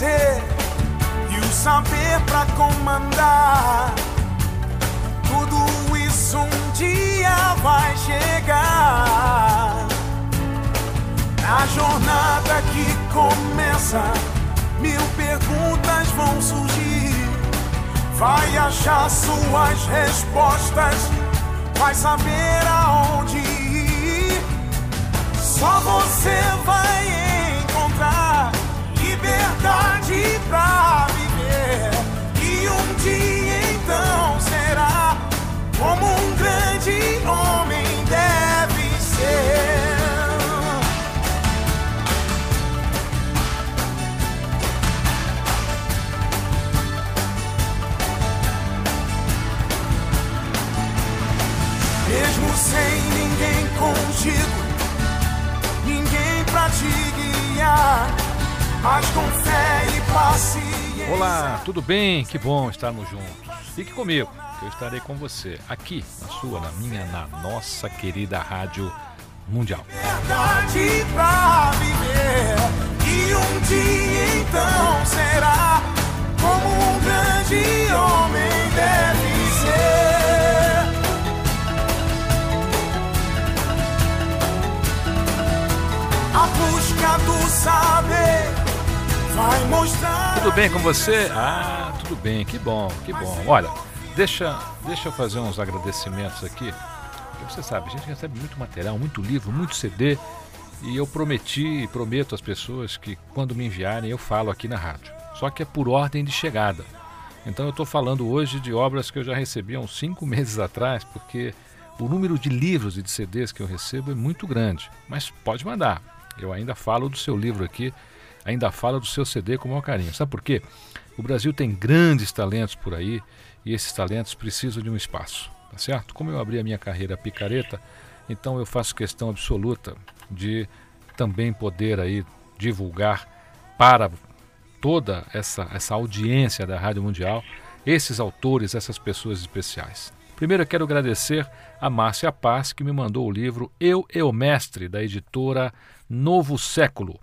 E o saber pra comandar. Tudo isso um dia vai chegar. Na jornada que começa, mil perguntas vão surgir. Vai achar suas respostas, vai saber aonde ir. Só você vai encontrar liberdade Mesmo sem ninguém contigo ninguém pra te guiar, mas com fé e paciência. Olá, tudo bem? Que bom estarmos juntos. Fique comigo, que eu estarei com você aqui, na sua, na minha, na nossa querida Rádio Mundial. Verdade pra viver, e um dia então será como um grande homem deve saber vai mostrar. Tudo bem com você? Ah, tudo bem, que bom, que bom. Olha, deixa, deixa eu fazer uns agradecimentos aqui. Porque você sabe, a gente recebe muito material, muito livro, muito CD. E eu prometi e prometo às pessoas que quando me enviarem eu falo aqui na rádio. Só que é por ordem de chegada. Então eu estou falando hoje de obras que eu já recebi há uns cinco meses atrás, porque o número de livros e de CDs que eu recebo é muito grande. Mas pode mandar. Eu ainda falo do seu livro aqui, ainda falo do seu CD com o maior carinho. Sabe por quê? O Brasil tem grandes talentos por aí e esses talentos precisam de um espaço, tá certo? Como eu abri a minha carreira picareta, então eu faço questão absoluta de também poder aí divulgar para toda essa, essa audiência da Rádio Mundial esses autores, essas pessoas especiais. Primeiro eu quero agradecer a Márcia Paz, que me mandou o livro Eu e o Mestre, da editora Novo Século.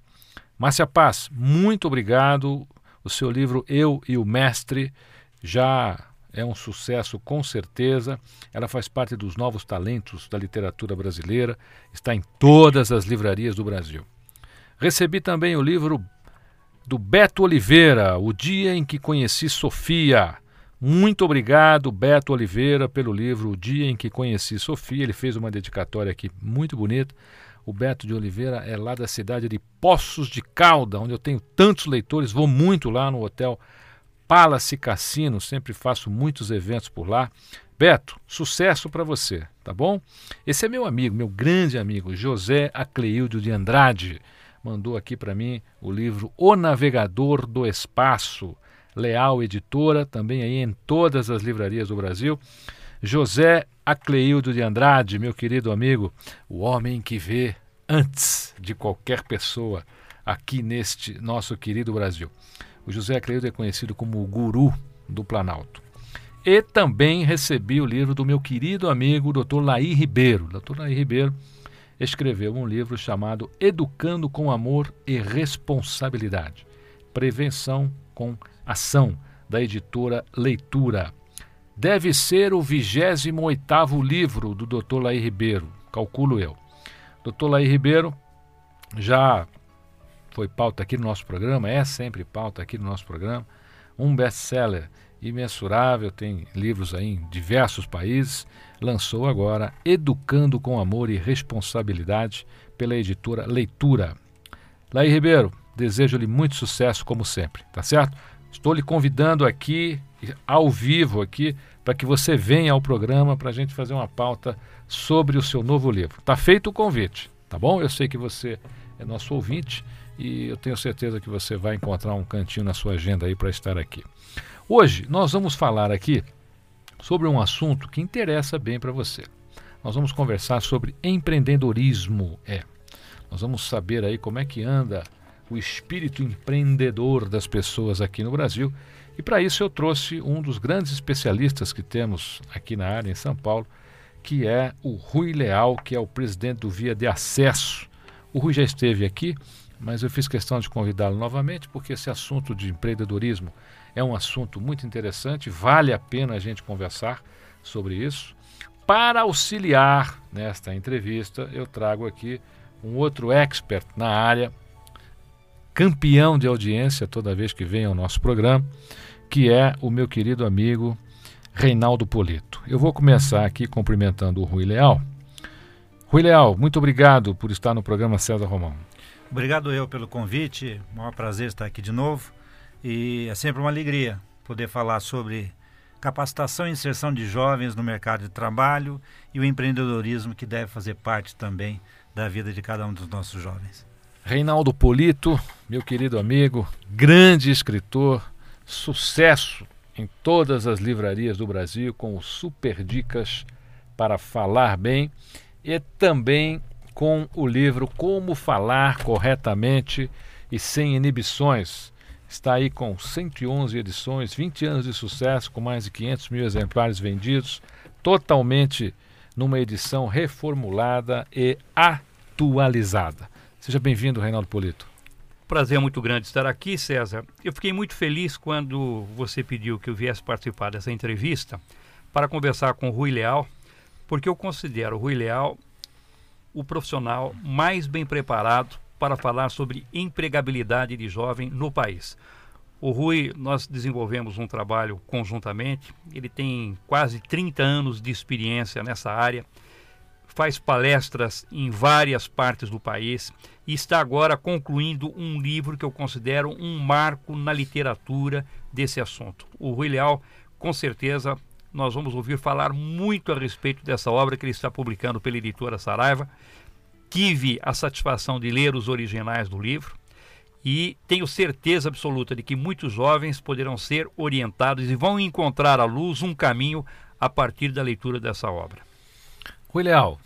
Márcia Paz, muito obrigado. O seu livro Eu e o Mestre já é um sucesso com certeza. Ela faz parte dos novos talentos da literatura brasileira, está em todas as livrarias do Brasil. Recebi também o livro do Beto Oliveira, O Dia em que Conheci Sofia. Muito obrigado, Beto Oliveira, pelo livro O Dia em que Conheci Sofia. Ele fez uma dedicatória aqui muito bonita. O Beto de Oliveira é lá da cidade de Poços de Calda, onde eu tenho tantos leitores. Vou muito lá no hotel Palace Cassino, sempre faço muitos eventos por lá. Beto, sucesso para você, tá bom? Esse é meu amigo, meu grande amigo, José Acleildo de Andrade. Mandou aqui para mim o livro O Navegador do Espaço. Leal Editora, também aí em todas as livrarias do Brasil. José Acleildo de Andrade, meu querido amigo, o homem que vê antes de qualquer pessoa aqui neste nosso querido Brasil. O José Acleildo é conhecido como o guru do Planalto. E também recebi o livro do meu querido amigo Dr. Laí Ribeiro. Dr. Laí Ribeiro escreveu um livro chamado Educando com Amor e Responsabilidade. Prevenção com Ação, da editora Leitura. Deve ser o 28º livro do Dr. Laí Ribeiro, calculo eu. Dr. Laí Ribeiro já foi pauta aqui no nosso programa, é sempre pauta aqui no nosso programa, um best-seller imensurável, tem livros aí em diversos países, lançou agora Educando com Amor e Responsabilidade pela editora Leitura. Laí Ribeiro, desejo-lhe muito sucesso como sempre, tá certo? Estou lhe convidando aqui ao vivo aqui para que você venha ao programa para a gente fazer uma pauta sobre o seu novo livro. Tá feito o convite, tá bom? Eu sei que você é nosso ouvinte e eu tenho certeza que você vai encontrar um cantinho na sua agenda aí para estar aqui. Hoje nós vamos falar aqui sobre um assunto que interessa bem para você. Nós vamos conversar sobre empreendedorismo. É. Nós vamos saber aí como é que anda o espírito empreendedor das pessoas aqui no Brasil. E para isso eu trouxe um dos grandes especialistas que temos aqui na área em São Paulo, que é o Rui Leal, que é o presidente do Via de Acesso. O Rui já esteve aqui, mas eu fiz questão de convidá-lo novamente porque esse assunto de empreendedorismo é um assunto muito interessante, vale a pena a gente conversar sobre isso. Para auxiliar nesta entrevista, eu trago aqui um outro expert na área, campeão de audiência toda vez que vem ao nosso programa, que é o meu querido amigo Reinaldo Polito. Eu vou começar aqui cumprimentando o Rui Leal. Rui Leal, muito obrigado por estar no programa César Romão. Obrigado eu pelo convite, maior prazer estar aqui de novo e é sempre uma alegria poder falar sobre capacitação e inserção de jovens no mercado de trabalho e o empreendedorismo que deve fazer parte também da vida de cada um dos nossos jovens. Reinaldo Polito, meu querido amigo, grande escritor, sucesso em todas as livrarias do Brasil com super dicas para falar bem e também com o livro Como Falar Corretamente e Sem Inibições. Está aí com 111 edições, 20 anos de sucesso, com mais de 500 mil exemplares vendidos, totalmente numa edição reformulada e atualizada. Seja bem-vindo, Reinaldo Polito. Prazer muito grande estar aqui, César. Eu fiquei muito feliz quando você pediu que eu viesse participar dessa entrevista para conversar com o Rui Leal, porque eu considero o Rui Leal o profissional mais bem preparado para falar sobre empregabilidade de jovem no país. O Rui, nós desenvolvemos um trabalho conjuntamente, ele tem quase 30 anos de experiência nessa área, faz palestras em várias partes do país e está agora concluindo um livro que eu considero um marco na literatura desse assunto. O Rui Leal, com certeza, nós vamos ouvir falar muito a respeito dessa obra que ele está publicando pela editora Saraiva. Tive a satisfação de ler os originais do livro e tenho certeza absoluta de que muitos jovens poderão ser orientados e vão encontrar à luz um caminho a partir da leitura dessa obra. Rui Leal,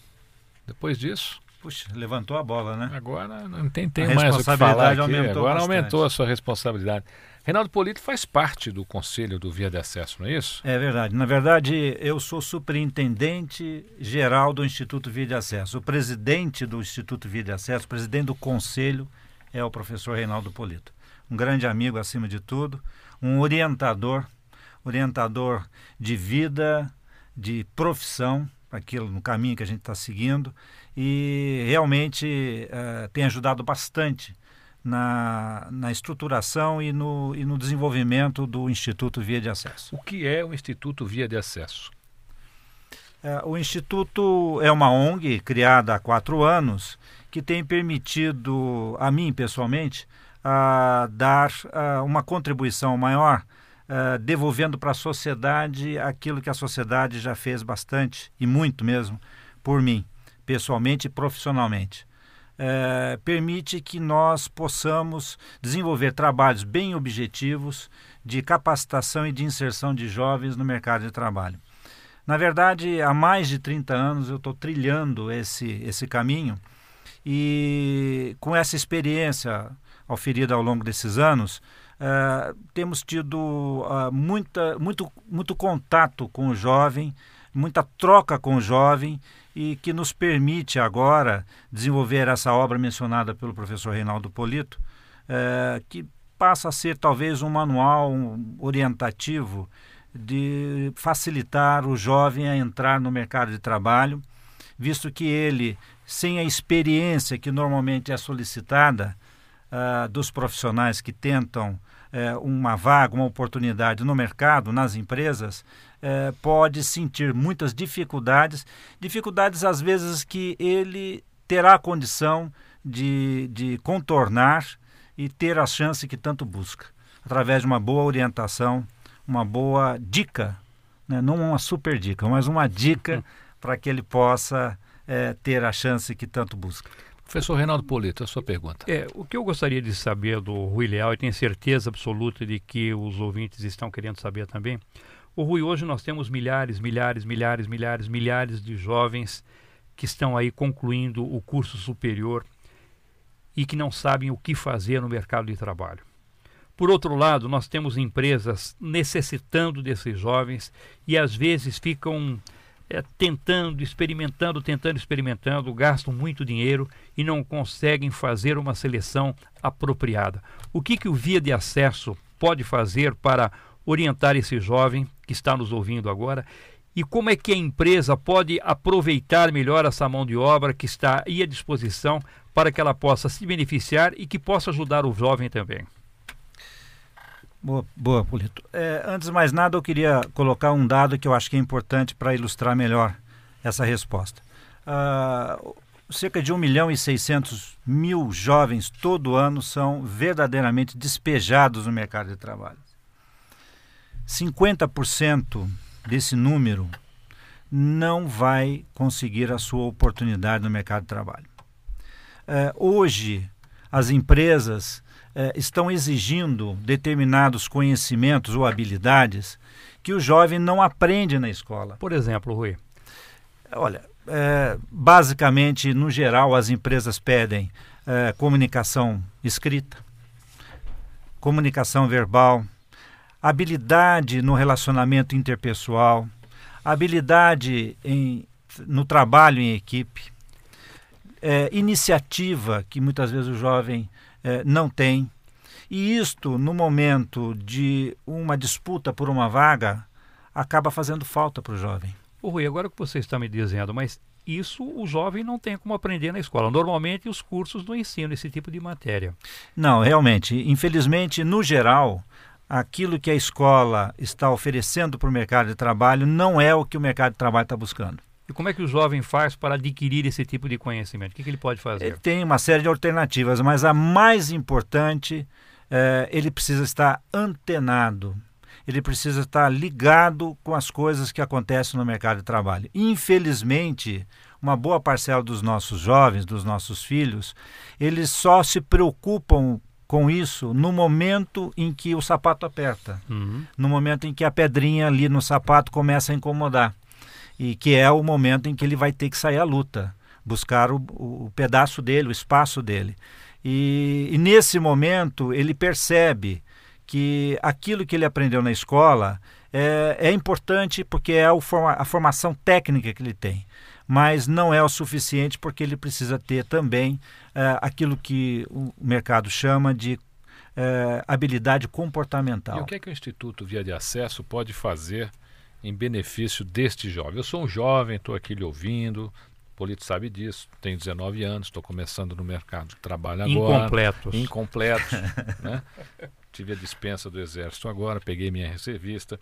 depois disso. Puxa, levantou a bola, né? Agora não tem, tem mais o que falar aqui. Aumentou Agora bastante. aumentou a sua responsabilidade. Reinaldo Polito faz parte do conselho do Via de Acesso, não é isso? É verdade. Na verdade, eu sou superintendente geral do Instituto Via de Acesso. O presidente do Instituto Via de Acesso, o presidente do conselho, é o professor Reinaldo Polito. Um grande amigo acima de tudo, um orientador, orientador de vida, de profissão, aquilo no caminho que a gente está seguindo e realmente uh, tem ajudado bastante na, na estruturação e no, e no desenvolvimento do Instituto Via de Acesso. O que é o Instituto Via de Acesso? É, o Instituto é uma ONG criada há quatro anos que tem permitido a mim pessoalmente a dar uh, uma contribuição maior, uh, devolvendo para a sociedade aquilo que a sociedade já fez bastante e muito mesmo por mim, pessoalmente e profissionalmente é, permite que nós possamos desenvolver trabalhos bem objetivos de capacitação e de inserção de jovens no mercado de trabalho. Na verdade, há mais de 30 anos eu estou trilhando esse, esse caminho e com essa experiência oferida ao longo desses anos, uh, temos tido uh, muita, muito, muito contato com o jovem, muita troca com o jovem e que nos permite agora desenvolver essa obra mencionada pelo professor Reinaldo Polito, é, que passa a ser talvez um manual um orientativo de facilitar o jovem a entrar no mercado de trabalho, visto que ele, sem a experiência que normalmente é solicitada uh, dos profissionais que tentam uh, uma vaga, uma oportunidade no mercado, nas empresas, é, pode sentir muitas dificuldades, dificuldades às vezes que ele terá a condição de, de contornar e ter a chance que tanto busca, através de uma boa orientação, uma boa dica, né? não uma super dica, mas uma dica hum. para que ele possa é, ter a chance que tanto busca. Professor Reinaldo Polito, a sua pergunta. É, o que eu gostaria de saber do Rui Leal, e tenho certeza absoluta de que os ouvintes estão querendo saber também. O Rui, hoje nós temos milhares, milhares, milhares, milhares, milhares de jovens que estão aí concluindo o curso superior e que não sabem o que fazer no mercado de trabalho. Por outro lado, nós temos empresas necessitando desses jovens e às vezes ficam é, tentando, experimentando, tentando, experimentando, gastam muito dinheiro e não conseguem fazer uma seleção apropriada. O que, que o Via de Acesso pode fazer para orientar esse jovem que está nos ouvindo agora e como é que a empresa pode aproveitar melhor essa mão de obra que está aí à disposição para que ela possa se beneficiar e que possa ajudar o jovem também? Boa, boa Polito. É, antes de mais nada, eu queria colocar um dado que eu acho que é importante para ilustrar melhor essa resposta. Uh, cerca de 1 milhão e 600 mil jovens todo ano são verdadeiramente despejados no mercado de trabalho. 50% desse número não vai conseguir a sua oportunidade no mercado de trabalho. Uh, hoje, as empresas eh, estão exigindo determinados conhecimentos ou habilidades que o jovem não aprende na escola. Por exemplo, Rui? Olha, é, basicamente, no geral, as empresas pedem é, comunicação escrita, comunicação verbal, habilidade no relacionamento interpessoal, habilidade em, no trabalho em equipe, é, iniciativa que muitas vezes o jovem não tem. E isto, no momento de uma disputa por uma vaga, acaba fazendo falta para o jovem. Ô Rui, agora que você está me dizendo, mas isso o jovem não tem como aprender na escola. Normalmente os cursos não ensinam esse tipo de matéria. Não, realmente. Infelizmente, no geral, aquilo que a escola está oferecendo para o mercado de trabalho não é o que o mercado de trabalho está buscando. E como é que o jovem faz para adquirir esse tipo de conhecimento? O que, que ele pode fazer? Ele tem uma série de alternativas, mas a mais importante, é, ele precisa estar antenado. Ele precisa estar ligado com as coisas que acontecem no mercado de trabalho. Infelizmente, uma boa parcela dos nossos jovens, dos nossos filhos, eles só se preocupam com isso no momento em que o sapato aperta, uhum. no momento em que a pedrinha ali no sapato começa a incomodar e que é o momento em que ele vai ter que sair à luta, buscar o, o pedaço dele, o espaço dele. E, e, nesse momento ele percebe que aquilo que ele aprendeu na escola é, é importante porque é forma, a formação técnica que ele tem, mas não é o suficiente porque ele precisa ter também é, aquilo que o mercado chama de é, habilidade comportamental. E o que é que o Instituto Via de Acesso pode fazer em benefício deste jovem. Eu sou um jovem, estou aqui lhe ouvindo, o Polito sabe disso, tenho 19 anos, estou começando no mercado de trabalho agora. Incompletos. Incompletos. né? Tive a dispensa do Exército agora, peguei minha reservista.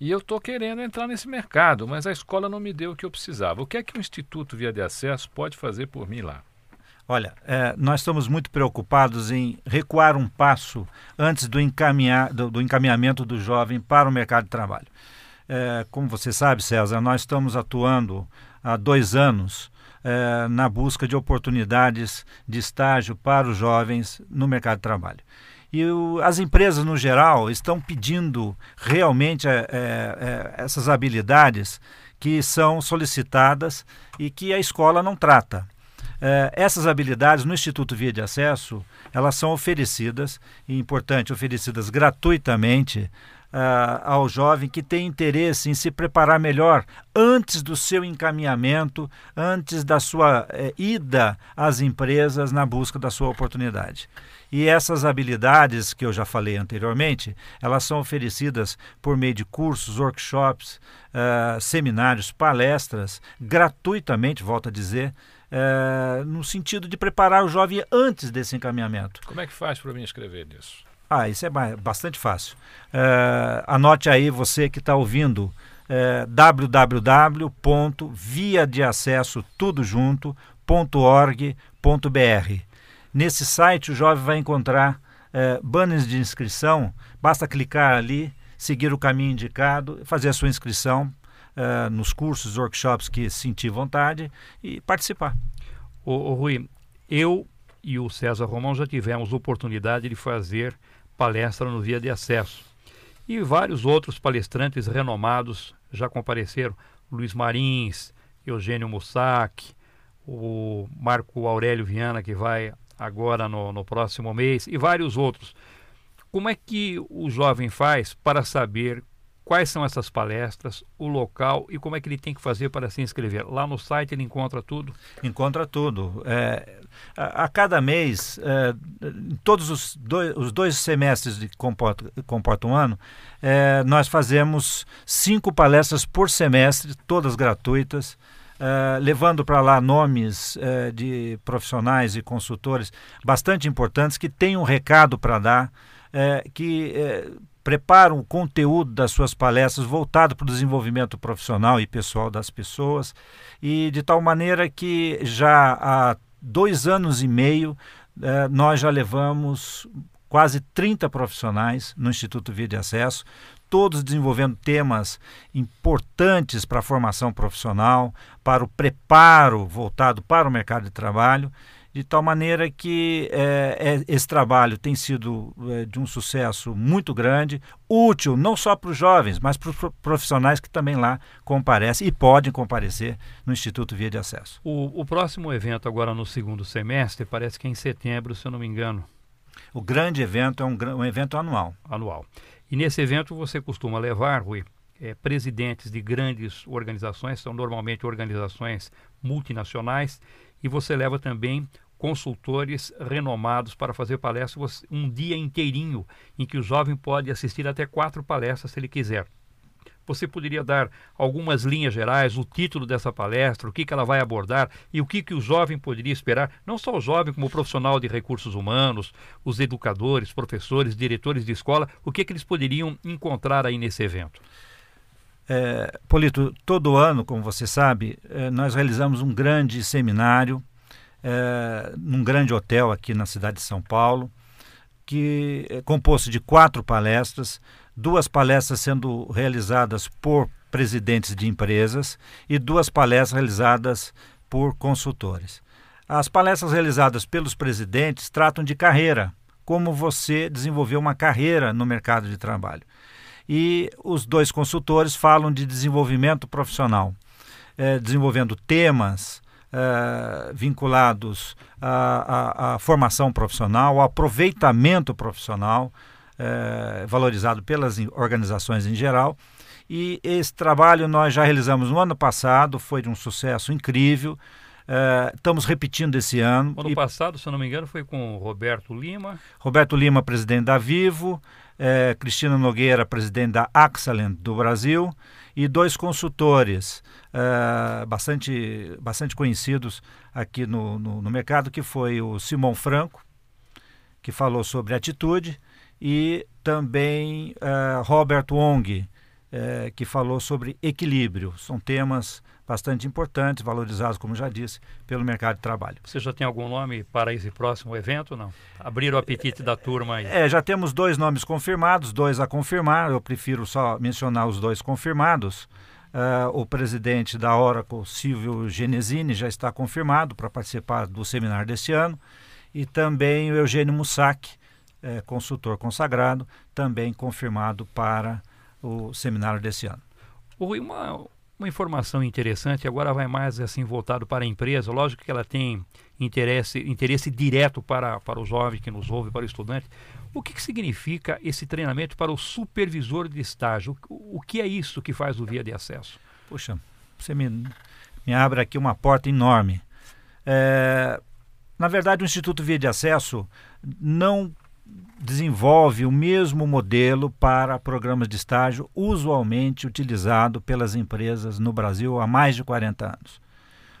E eu estou querendo entrar nesse mercado, mas a escola não me deu o que eu precisava. O que é que o Instituto Via de Acesso pode fazer por mim lá? Olha, é, nós estamos muito preocupados em recuar um passo antes do, encaminhar, do, do encaminhamento do jovem para o mercado de trabalho. É, como você sabe, César, nós estamos atuando há dois anos é, na busca de oportunidades de estágio para os jovens no mercado de trabalho. E o, as empresas, no geral, estão pedindo realmente é, é, é essas habilidades que são solicitadas e que a escola não trata. É, essas habilidades no Instituto Via de Acesso, elas são oferecidas, e importante, oferecidas gratuitamente uh, ao jovem que tem interesse em se preparar melhor antes do seu encaminhamento, antes da sua eh, ida às empresas na busca da sua oportunidade. E essas habilidades que eu já falei anteriormente, elas são oferecidas por meio de cursos, workshops, uh, seminários, palestras, gratuitamente, volto a dizer, uh, no sentido de preparar o jovem antes desse encaminhamento. Como é que faz para mim escrever nisso? Ah, isso é bastante fácil. É, anote aí você que está ouvindo é, www.viadeacesso tudo junto.org.br. Nesse site o jovem vai encontrar é, banners de inscrição, basta clicar ali seguir o caminho indicado, fazer a sua inscrição uh, nos cursos, workshops que sentir vontade e participar. Ô, Rui, eu e o César Romão já tivemos oportunidade de fazer palestra no Via de Acesso. E vários outros palestrantes renomados já compareceram. Luiz Marins, Eugênio Mussac, o Marco Aurélio Viana, que vai agora no, no próximo mês, e vários outros. Como é que o jovem faz para saber quais são essas palestras, o local e como é que ele tem que fazer para se inscrever. Lá no site ele encontra tudo? Encontra tudo. É, a, a, cada mês, é, todos os dois, os dois semestres que comporta, comporta um ano, é, nós fazemos cinco palestras por semestre, todas gratuitas. Uh, levando para lá nomes uh, de profissionais e consultores bastante importantes que têm um recado para dar, uh, que preparam o conteúdo das suas palestras voltado para o desenvolvimento profissional e pessoal das pessoas, e de tal maneira que já há dois anos e meio nós já levamos quase 30 profissionais no Instituto Via de Acesso, todos desenvolvendo temas importantes para a formação profissional, para o preparo voltado para o mercado de trabalho, de tal maneira que é, é, esse trabalho tem sido é, de um sucesso muito grande, útil não só para os jovens, mas para os profissionais que também lá comparecem e podem comparecer no Instituto Via de Acesso. O, o próximo evento agora no segundo semestre parece que é em setembro, se eu não me engano. O grande evento é um, um evento anual. Anual. E nesse evento você costuma levar, Rui, é, presidentes de grandes organizações, são normalmente organizações multinacionais, e você leva também consultores renomados para fazer palestras um dia inteirinho, em que o jovem pode assistir até quatro palestras se ele quiser. Você poderia dar algumas linhas gerais, o título dessa palestra, o que, que ela vai abordar e o que, que o jovem poderia esperar, não só o jovem, como o profissional de recursos humanos, os educadores, professores, diretores de escola, o que, que eles poderiam encontrar aí nesse evento? É, Polito, todo ano, como você sabe, é, nós realizamos um grande seminário é, num grande hotel aqui na cidade de São Paulo, que é composto de quatro palestras duas palestras sendo realizadas por presidentes de empresas e duas palestras realizadas por consultores. As palestras realizadas pelos presidentes tratam de carreira, como você desenvolver uma carreira no mercado de trabalho. E os dois consultores falam de desenvolvimento profissional, eh, desenvolvendo temas eh, vinculados à, à, à formação profissional, ao aproveitamento profissional, é, valorizado pelas organizações em geral. E esse trabalho nós já realizamos no ano passado, foi de um sucesso incrível. É, estamos repetindo esse ano. Ano e... passado, se eu não me engano, foi com Roberto Lima. Roberto Lima, presidente da Vivo, Cristina Nogueira, presidente da Axalent do Brasil, e dois consultores é, bastante, bastante conhecidos aqui no, no, no mercado, que foi o Simão Franco, que falou sobre atitude, e também uh, Robert Wong, uh, que falou sobre equilíbrio. São temas bastante importantes, valorizados, como já disse, pelo mercado de trabalho. Você já tem algum nome para esse próximo evento, não? Abrir o apetite da turma aí. É, já temos dois nomes confirmados, dois a confirmar. Eu prefiro só mencionar os dois confirmados. Uh, o presidente da Oracle, Silvio Genesini, já está confirmado para participar do seminário deste ano. E também o Eugênio Mussac, é, consultor consagrado, também confirmado para o seminário desse ano. Rui, uma, uma informação interessante, agora vai mais assim voltado para a empresa, lógico que ela tem interesse, interesse direto para, para o jovem que nos ouve, para o estudante. O que, que significa esse treinamento para o supervisor de estágio? O, o que é isso que faz o Via de Acesso? Puxa, você me, me abre aqui uma porta enorme. É, na verdade, o Instituto Via de Acesso não desenvolve o mesmo modelo para programas de estágio usualmente utilizado pelas empresas no Brasil há mais de 40 anos.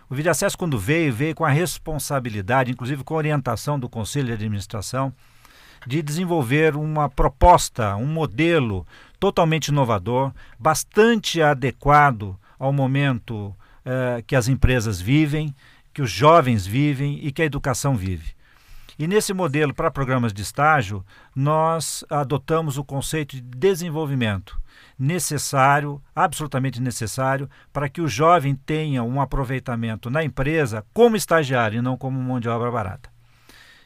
O Vídeo quando veio, veio com a responsabilidade, inclusive com a orientação do Conselho de Administração, de desenvolver uma proposta, um modelo totalmente inovador, bastante adequado ao momento eh, que as empresas vivem, que os jovens vivem e que a educação vive. E nesse modelo para programas de estágio, nós adotamos o conceito de desenvolvimento necessário, absolutamente necessário, para que o jovem tenha um aproveitamento na empresa como estagiário e não como mão de obra barata.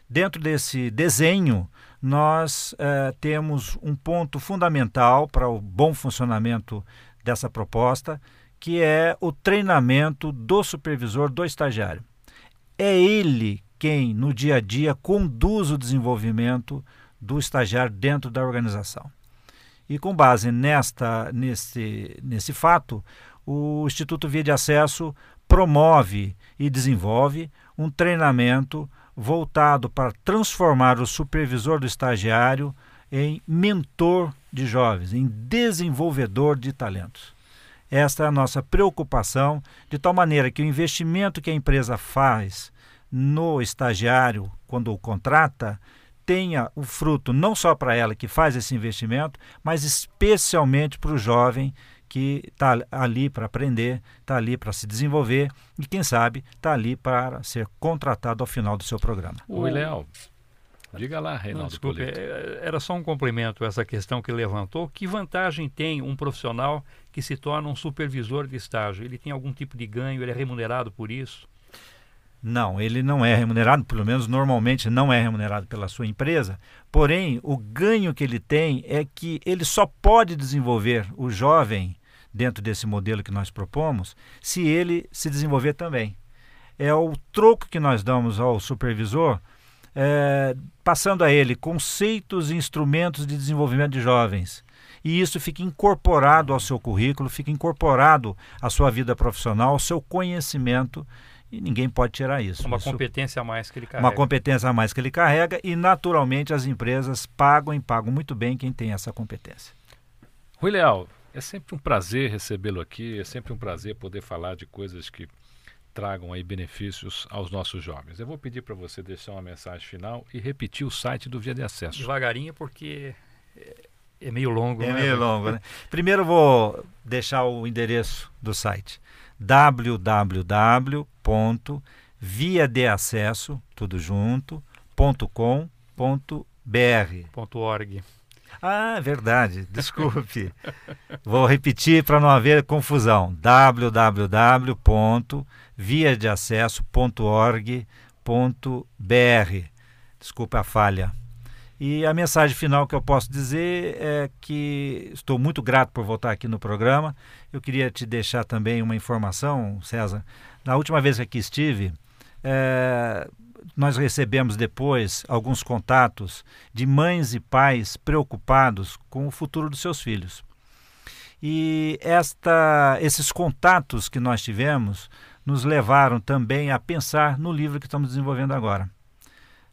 Dentro desse desenho, nós eh, temos um ponto fundamental para o bom funcionamento dessa proposta, que é o treinamento do supervisor do estagiário. É ele quem, no dia a dia, conduz o desenvolvimento do estagiário dentro da organização. E com base nesta, nesse, nesse fato, o Instituto Via de Acesso promove e desenvolve um treinamento voltado para transformar o supervisor do estagiário em mentor de jovens, em desenvolvedor de talentos. Esta é a nossa preocupação, de tal maneira que o investimento que a empresa faz no estagiário, quando o contrata, tenha o fruto não só para ela que faz esse investimento, mas especialmente para o jovem que está ali para aprender, está ali para se desenvolver e, quem sabe, está ali para ser contratado ao final do seu programa. Oi, Léo. Diga lá, Reinaldo. Não, desculpe, é, era só um complemento essa questão que levantou. Que vantagem tem um profissional que se torna um supervisor de estágio? Ele tem algum tipo de ganho? Ele é remunerado por isso? Não, ele não é remunerado, pelo menos normalmente não é remunerado pela sua empresa. Porém, o ganho que ele tem é que ele só pode desenvolver o jovem dentro desse modelo que nós propomos se ele se desenvolver também. É o troco que nós damos ao supervisor, é, passando a ele conceitos e instrumentos de desenvolvimento de jovens. E isso fica incorporado ao seu currículo, fica incorporado à sua vida profissional, ao seu conhecimento e ninguém pode tirar isso. Uma isso, competência a mais que ele carrega. Uma competência a mais que ele carrega e, naturalmente, as empresas pagam e pagam muito bem quem tem essa competência. Rui Leal, é sempre um prazer recebê-lo aqui, é sempre um prazer poder falar de coisas que tragam aí benefícios aos nossos jovens. Eu vou pedir para você deixar uma mensagem final e repetir o site do Via de Acesso. Devagarinho, porque é meio longo. É né? meio longo, né? Primeiro vou deixar o endereço do site www.viadeacesso, tudo junto, .com.br. .org. Ah, verdade, desculpe. Vou repetir para não haver confusão. www.viadeacesso.org.br. Desculpe a falha. E a mensagem final que eu posso dizer é que estou muito grato por voltar aqui no programa. Eu queria te deixar também uma informação, César. Na última vez que aqui estive, é, nós recebemos depois alguns contatos de mães e pais preocupados com o futuro dos seus filhos. E esta, esses contatos que nós tivemos nos levaram também a pensar no livro que estamos desenvolvendo agora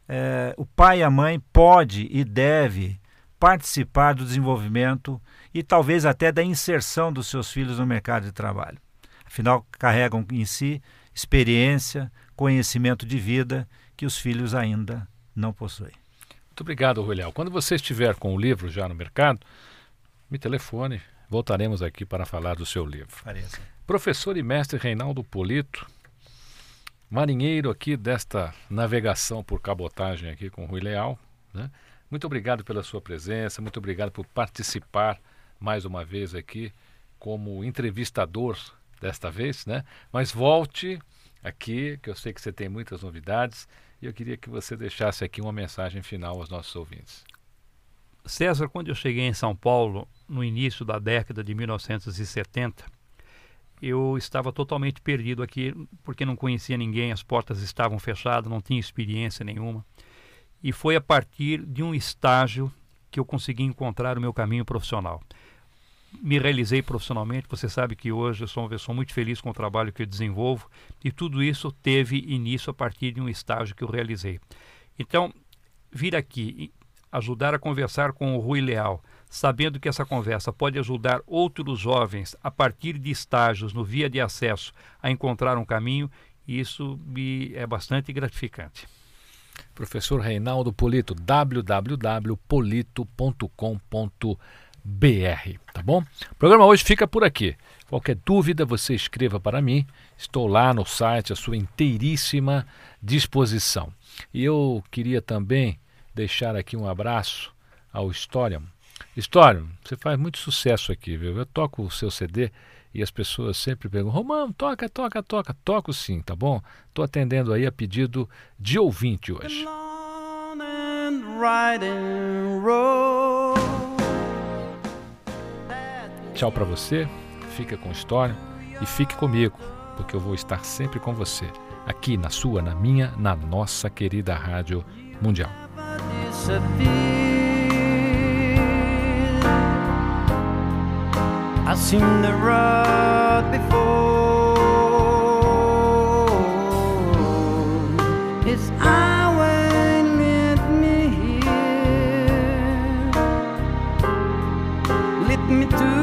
é, o pai e a mãe pode e deve participar do desenvolvimento e talvez até da inserção dos seus filhos no mercado de trabalho. Afinal, carregam em si experiência, conhecimento de vida que os filhos ainda não possuem. Muito obrigado, Ruliel. Quando você estiver com o livro já no mercado, me telefone. Voltaremos aqui para falar do seu livro. Pareça. Professor e mestre Reinaldo Polito, marinheiro aqui desta navegação por cabotagem aqui com o Rui Leal. Né? Muito obrigado pela sua presença, muito obrigado por participar mais uma vez aqui como entrevistador desta vez, né? Mas volte aqui, que eu sei que você tem muitas novidades, e eu queria que você deixasse aqui uma mensagem final aos nossos ouvintes. César, quando eu cheguei em São Paulo, no início da década de 1970, eu estava totalmente perdido aqui, porque não conhecia ninguém, as portas estavam fechadas, não tinha experiência nenhuma. E foi a partir de um estágio que eu consegui encontrar o meu caminho profissional. Me realizei profissionalmente, você sabe que hoje eu sou uma pessoa muito feliz com o trabalho que eu desenvolvo, e tudo isso teve início a partir de um estágio que eu realizei. Então, vir aqui, ajudar a conversar com o Rui Leal, sabendo que essa conversa pode ajudar outros jovens a partir de estágios no via de acesso a encontrar um caminho, isso me é bastante gratificante. Professor Reinaldo Polito, www.polito.com.br tá bom? O programa hoje fica por aqui. Qualquer dúvida, você escreva para mim. Estou lá no site à sua inteiríssima disposição. E eu queria também deixar aqui um abraço ao História. História, você faz muito sucesso aqui, viu? Eu toco o seu CD e as pessoas sempre perguntam: Romão, toca, toca, toca. Toco sim, tá bom? Estou atendendo aí a pedido de ouvinte hoje. Tchau para você, fica com história e fique comigo, porque eu vou estar sempre com você, aqui na sua, na minha, na nossa querida Rádio Mundial. I've seen the road before. It's always when met me here. Let me to.